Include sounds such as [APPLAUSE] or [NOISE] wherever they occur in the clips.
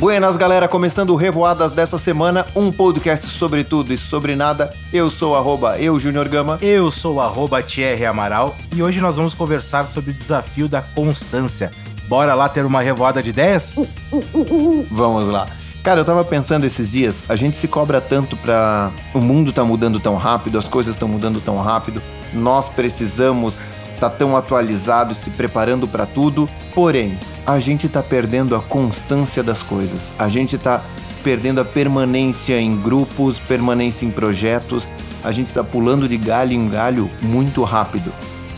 Buenas, galera, começando o Revoadas dessa semana, um podcast sobre tudo e sobre nada. Eu sou arroba eu, Junior Gama. Eu sou arroba Thierry Amaral e hoje nós vamos conversar sobre o desafio da constância. Bora lá ter uma revoada de ideias? Vamos lá. Cara, eu tava pensando esses dias, a gente se cobra tanto pra. O mundo tá mudando tão rápido, as coisas estão mudando tão rápido, nós precisamos tá tão atualizado, se preparando para tudo, porém, a gente tá perdendo a constância das coisas. A gente tá perdendo a permanência em grupos, permanência em projetos. A gente está pulando de galho em galho muito rápido.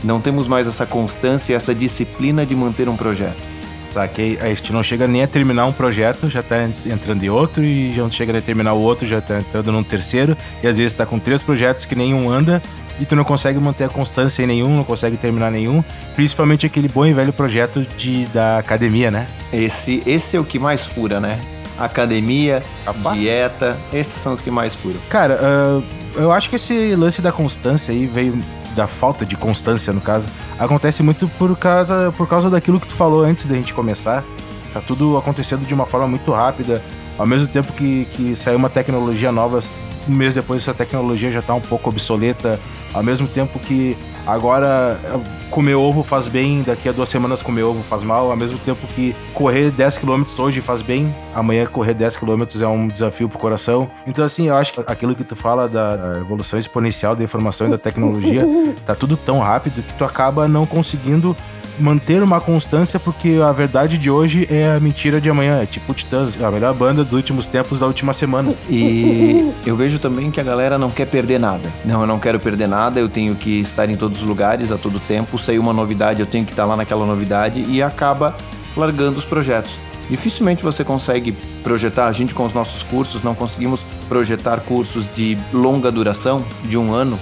Não temos mais essa constância, essa disciplina de manter um projeto. Saquei. A gente não chega nem a terminar um projeto, já tá entrando em outro, e já não chega a terminar o outro, já tá entrando num terceiro, e às vezes tá com três projetos que nenhum anda, e tu não consegue manter a constância em nenhum, não consegue terminar nenhum, principalmente aquele bom e velho projeto de, da academia, né? Esse, esse é o que mais fura, né? Academia, Capaz. dieta, esses são os que mais furam. Cara, uh, eu acho que esse lance da constância aí veio da falta de constância, no caso, acontece muito por causa, por causa daquilo que tu falou antes da gente começar. Tá tudo acontecendo de uma forma muito rápida. Ao mesmo tempo que, que saiu uma tecnologia nova, um mês depois essa tecnologia já está um pouco obsoleta. Ao mesmo tempo que agora comer ovo faz bem, daqui a duas semanas comer ovo faz mal, ao mesmo tempo que correr 10 km hoje faz bem, amanhã correr 10 km é um desafio pro coração. Então, assim, eu acho que aquilo que tu fala da evolução exponencial da informação e da tecnologia, [LAUGHS] tá tudo tão rápido que tu acaba não conseguindo manter uma constância, porque a verdade de hoje é a mentira de amanhã. É tipo Titãs, a melhor banda dos últimos tempos da última semana. E eu vejo também que a galera não quer perder nada. Não, eu não quero perder nada, eu tenho que estar em todos os lugares a todo tempo. Saiu uma novidade, eu tenho que estar lá naquela novidade e acaba largando os projetos. Dificilmente você consegue projetar, a gente com os nossos cursos não conseguimos projetar cursos de longa duração, de um ano,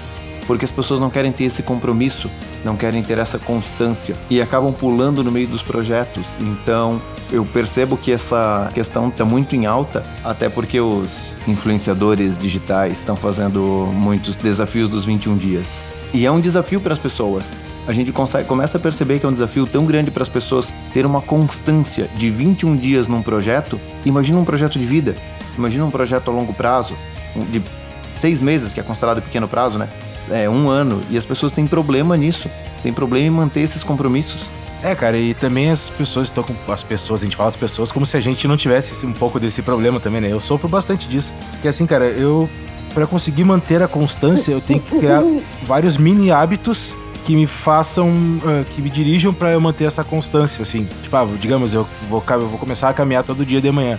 porque as pessoas não querem ter esse compromisso, não querem ter essa constância e acabam pulando no meio dos projetos. Então, eu percebo que essa questão está muito em alta, até porque os influenciadores digitais estão fazendo muitos desafios dos 21 dias. E é um desafio para as pessoas. A gente consegue, começa a perceber que é um desafio tão grande para as pessoas ter uma constância de 21 dias num projeto. Imagina um projeto de vida, imagina um projeto a longo prazo, de seis meses, que é considerado pequeno prazo, né? É um ano. E as pessoas têm problema nisso. Tem problema em manter esses compromissos. É, cara, e também as pessoas estão com. As pessoas, a gente fala as pessoas como se a gente não tivesse um pouco desse problema também, né? Eu sofro bastante disso. Porque assim, cara, eu. para conseguir manter a constância, eu tenho que criar [LAUGHS] vários mini hábitos que me façam, uh, que me dirijam para eu manter essa constância, assim. Tipo, ah, digamos, eu vou, eu vou começar a caminhar todo dia de manhã.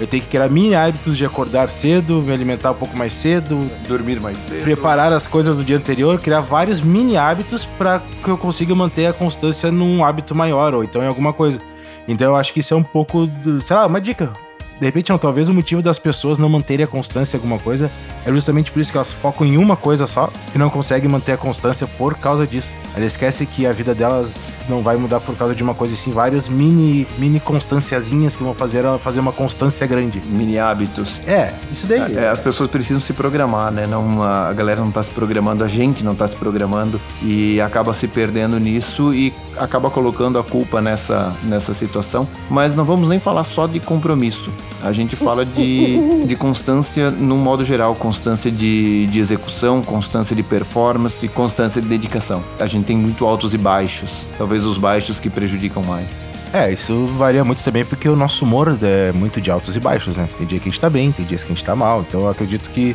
Eu tenho que criar mini hábitos de acordar cedo, me alimentar um pouco mais cedo, dormir mais cedo, preparar as coisas do dia anterior, criar vários mini hábitos para que eu consiga manter a constância num hábito maior ou então em alguma coisa. Então eu acho que isso é um pouco, do, sei lá, uma dica. De repente, não, talvez o motivo das pessoas não manterem a constância em alguma coisa é justamente por isso que elas focam em uma coisa só e não conseguem manter a constância por causa disso. Elas esquecem que a vida delas não vai mudar por causa de uma coisa assim, vários mini, mini constanciazinhas que vão fazer ela fazer uma constância grande. Mini hábitos. É, isso daí. É, as pessoas precisam se programar, né? Não, a galera não tá se programando, a gente não tá se programando e acaba se perdendo nisso e acaba colocando a culpa nessa, nessa situação. Mas não vamos nem falar só de compromisso. A gente fala de, [LAUGHS] de constância num modo geral, constância de, de execução, constância de performance, constância de dedicação. A gente tem muito altos e baixos. Talvez talvez os baixos que prejudicam mais. É, isso varia muito também porque o nosso humor é muito de altos e baixos, né? Tem dia que a gente tá bem, tem dias que a gente tá mal. Então eu acredito que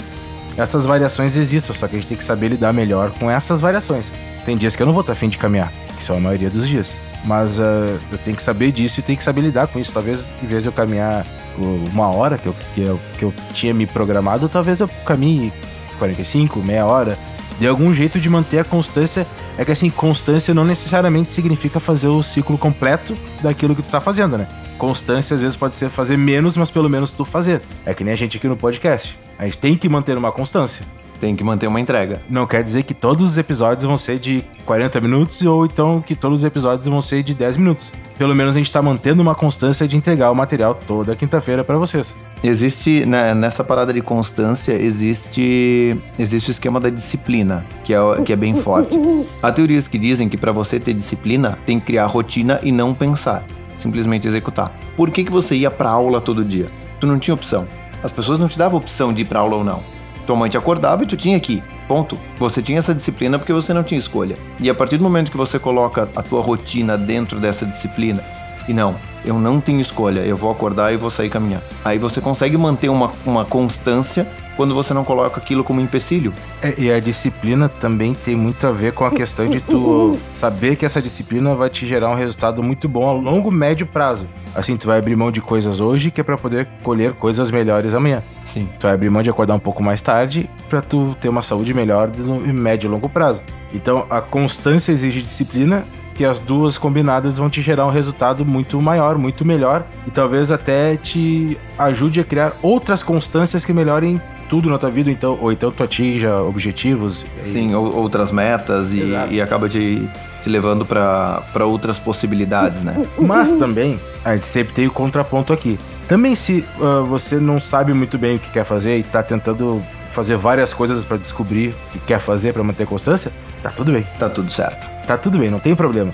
essas variações existam, só que a gente tem que saber lidar melhor com essas variações. Tem dias que eu não vou estar afim de caminhar, que são a maioria dos dias. Mas uh, eu tenho que saber disso e tenho que saber lidar com isso. Talvez, em vez de eu caminhar uma hora que eu, que eu, que eu tinha me programado, talvez eu caminhe 45, meia hora de algum jeito de manter a constância. É que assim, constância não necessariamente significa fazer o ciclo completo daquilo que tu tá fazendo, né? Constância às vezes pode ser fazer menos, mas pelo menos tu fazer. É que nem a gente aqui no podcast. A gente tem que manter uma constância. Tem que manter uma entrega. Não quer dizer que todos os episódios vão ser de 40 minutos ou então que todos os episódios vão ser de 10 minutos. Pelo menos a gente está mantendo uma constância de entregar o material toda quinta-feira para vocês. Existe, né, nessa parada de constância, existe, existe o esquema da disciplina, que é, que é bem forte. [LAUGHS] Há teorias que dizem que para você ter disciplina, tem que criar rotina e não pensar. simplesmente executar. Por que, que você ia pra aula todo dia? Tu não tinha opção. As pessoas não te davam opção de ir pra aula ou não. Tua mãe te acordava e tu tinha que ir. Ponto. Você tinha essa disciplina porque você não tinha escolha. E a partir do momento que você coloca a tua rotina dentro dessa disciplina, e não, eu não tenho escolha, eu vou acordar e vou sair caminhar. Aí você consegue manter uma, uma constância quando você não coloca aquilo como empecilho. É, e a disciplina também tem muito a ver com a questão de tu [LAUGHS] saber que essa disciplina vai te gerar um resultado muito bom a longo, médio prazo. Assim, tu vai abrir mão de coisas hoje que é para poder colher coisas melhores amanhã. Sim. Tu vai abrir mão de acordar um pouco mais tarde para tu ter uma saúde melhor no médio e longo prazo. Então, a constância exige disciplina que as duas combinadas vão te gerar um resultado muito maior, muito melhor e talvez até te ajude a criar outras constâncias que melhorem tudo na tua vida, então, ou então tu atinja objetivos. Sim, ou, outras metas e, e, acaba te, te levando para outras possibilidades, né? Mas também, a gente sempre tem o contraponto aqui. Também se uh, você não sabe muito bem o que quer fazer e tá tentando fazer várias coisas para descobrir o que quer fazer para manter constância, tá tudo bem. Tá tudo certo. Tá tudo bem, não tem problema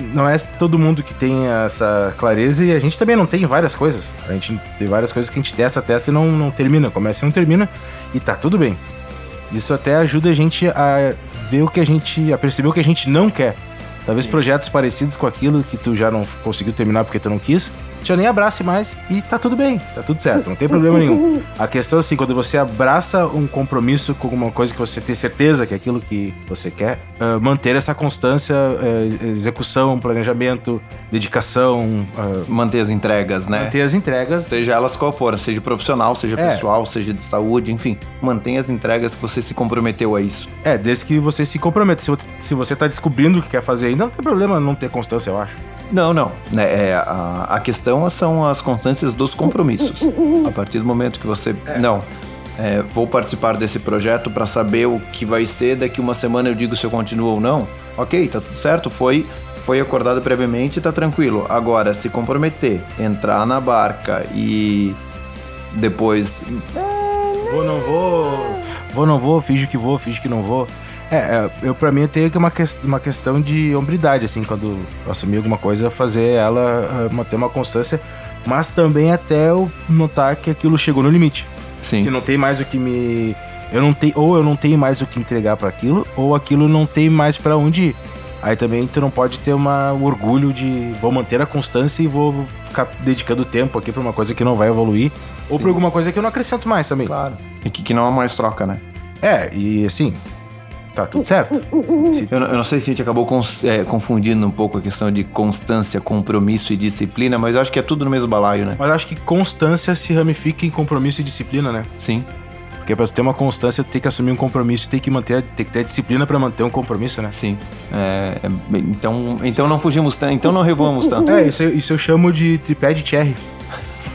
não é todo mundo que tem essa clareza e a gente também não tem várias coisas. A gente tem várias coisas que a gente testa, testa e não, não termina. Começa e não termina e tá tudo bem. Isso até ajuda a gente a ver o que a gente. a perceber o que a gente não quer. Talvez Sim. projetos parecidos com aquilo que tu já não conseguiu terminar porque tu não quis, já nem abrace mais e tá tudo bem, tá tudo certo, não tem problema nenhum. A questão é assim, quando você abraça um compromisso com alguma coisa que você tem certeza que é aquilo que você quer, uh, manter essa constância, uh, execução, planejamento, dedicação. Uh, manter as entregas, né? Manter as entregas. Seja elas qual for, seja profissional, seja é. pessoal, seja de saúde, enfim. Mantenha as entregas que você se comprometeu a isso. É, desde que você se comprometa. Se, se você tá descobrindo o que quer fazer ainda, não tem problema não ter constância, eu acho. Não, não. Né, é, a, a questão são as constâncias dos compromissos. A partir do momento que você. É. Não. É, vou participar desse projeto para saber o que vai ser. Daqui uma semana eu digo se eu continuo ou não. Ok, tá tudo certo. Foi, foi acordado previamente, tá tranquilo. Agora, se comprometer, entrar na barca e depois. Vou, não vou. Vou, não vou, finge que vou, finge que não vou. É, é, eu para mim eu tenho que uma, que, uma questão de hombridade, assim, quando eu assumir alguma coisa, fazer ela uh, manter uma constância, mas também até eu notar que aquilo chegou no limite. Sim. Que não tem mais o que me. Eu não tenho, ou eu não tenho mais o que entregar para aquilo, ou aquilo não tem mais para onde ir. Aí também tu não pode ter uma, um orgulho de vou manter a constância e vou ficar dedicando tempo aqui pra uma coisa que não vai evoluir, Sim. ou pra alguma coisa que eu não acrescento mais também. Claro. E que, que não há mais troca, né? É, e assim, tá tudo certo. Eu, eu não sei se a gente acabou cons, é, confundindo um pouco a questão de constância, compromisso e disciplina, mas eu acho que é tudo no mesmo balaio, né? Mas eu acho que constância se ramifica em compromisso e disciplina, né? Sim. Porque pra ter uma constância, tem que assumir um compromisso, tem que manter, tem que ter disciplina para manter um compromisso, né? Sim. É, é, então, então não fugimos tanto, então não revoamos tanto. É, isso, isso eu chamo de tripé de Cherry.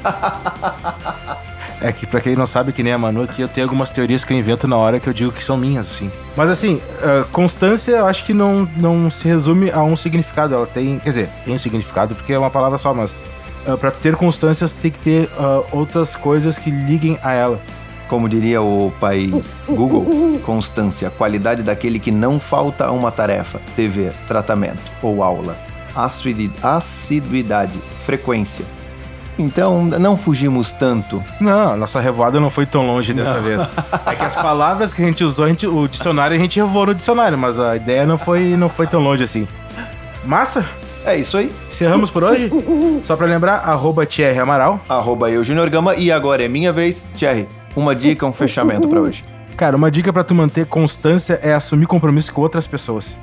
[LAUGHS] É que pra quem não sabe, que nem a Manu, aqui eu tenho algumas teorias que eu invento na hora que eu digo que são minhas, assim. Mas assim, uh, constância eu acho que não, não se resume a um significado. Ela tem. Quer dizer, tem um significado porque é uma palavra só, mas uh, pra tu ter constância, tem que ter uh, outras coisas que liguem a ela. Como diria o pai Google, constância, qualidade daquele que não falta a uma tarefa, dever, tratamento ou aula. Assiduidade, frequência, então, não fugimos tanto. Não, nossa revoada não foi tão longe dessa não. vez. [LAUGHS] É que as palavras que a gente usou, a gente, o dicionário a gente revoou no dicionário, mas a ideia não foi, não foi tão longe assim. Massa? É isso aí. Encerramos por hoje? [LAUGHS] Só pra lembrar, arroba Thierry Amaral. Arroba eu, Junior Gama. E agora é minha vez. Thierry, uma dica, um fechamento para hoje. Cara, uma dica para tu manter constância é assumir compromisso com outras pessoas.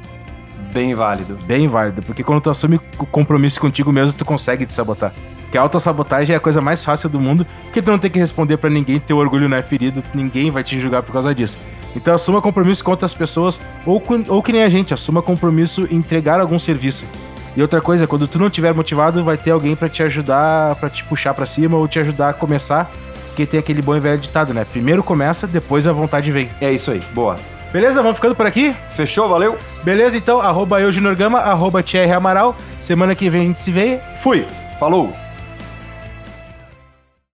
Bem válido. Bem válido, porque quando tu assume compromisso contigo mesmo, tu consegue te sabotar. Que a autossabotagem é a coisa mais fácil do mundo, que tu não tem que responder para ninguém, teu orgulho não é ferido, ninguém vai te julgar por causa disso. Então assuma compromisso com outras pessoas, ou, ou que nem a gente, assuma compromisso em entregar algum serviço. E outra coisa, quando tu não estiver motivado, vai ter alguém para te ajudar, para te puxar para cima ou te ajudar a começar, porque tem aquele bom e velho ditado, né? Primeiro começa, depois a vontade vem. É isso aí, boa. Beleza? Vamos ficando por aqui? Fechou, valeu? Beleza, então, arroba eu, arroba Thierry Amaral. Semana que vem a gente se vê. Fui! Falou!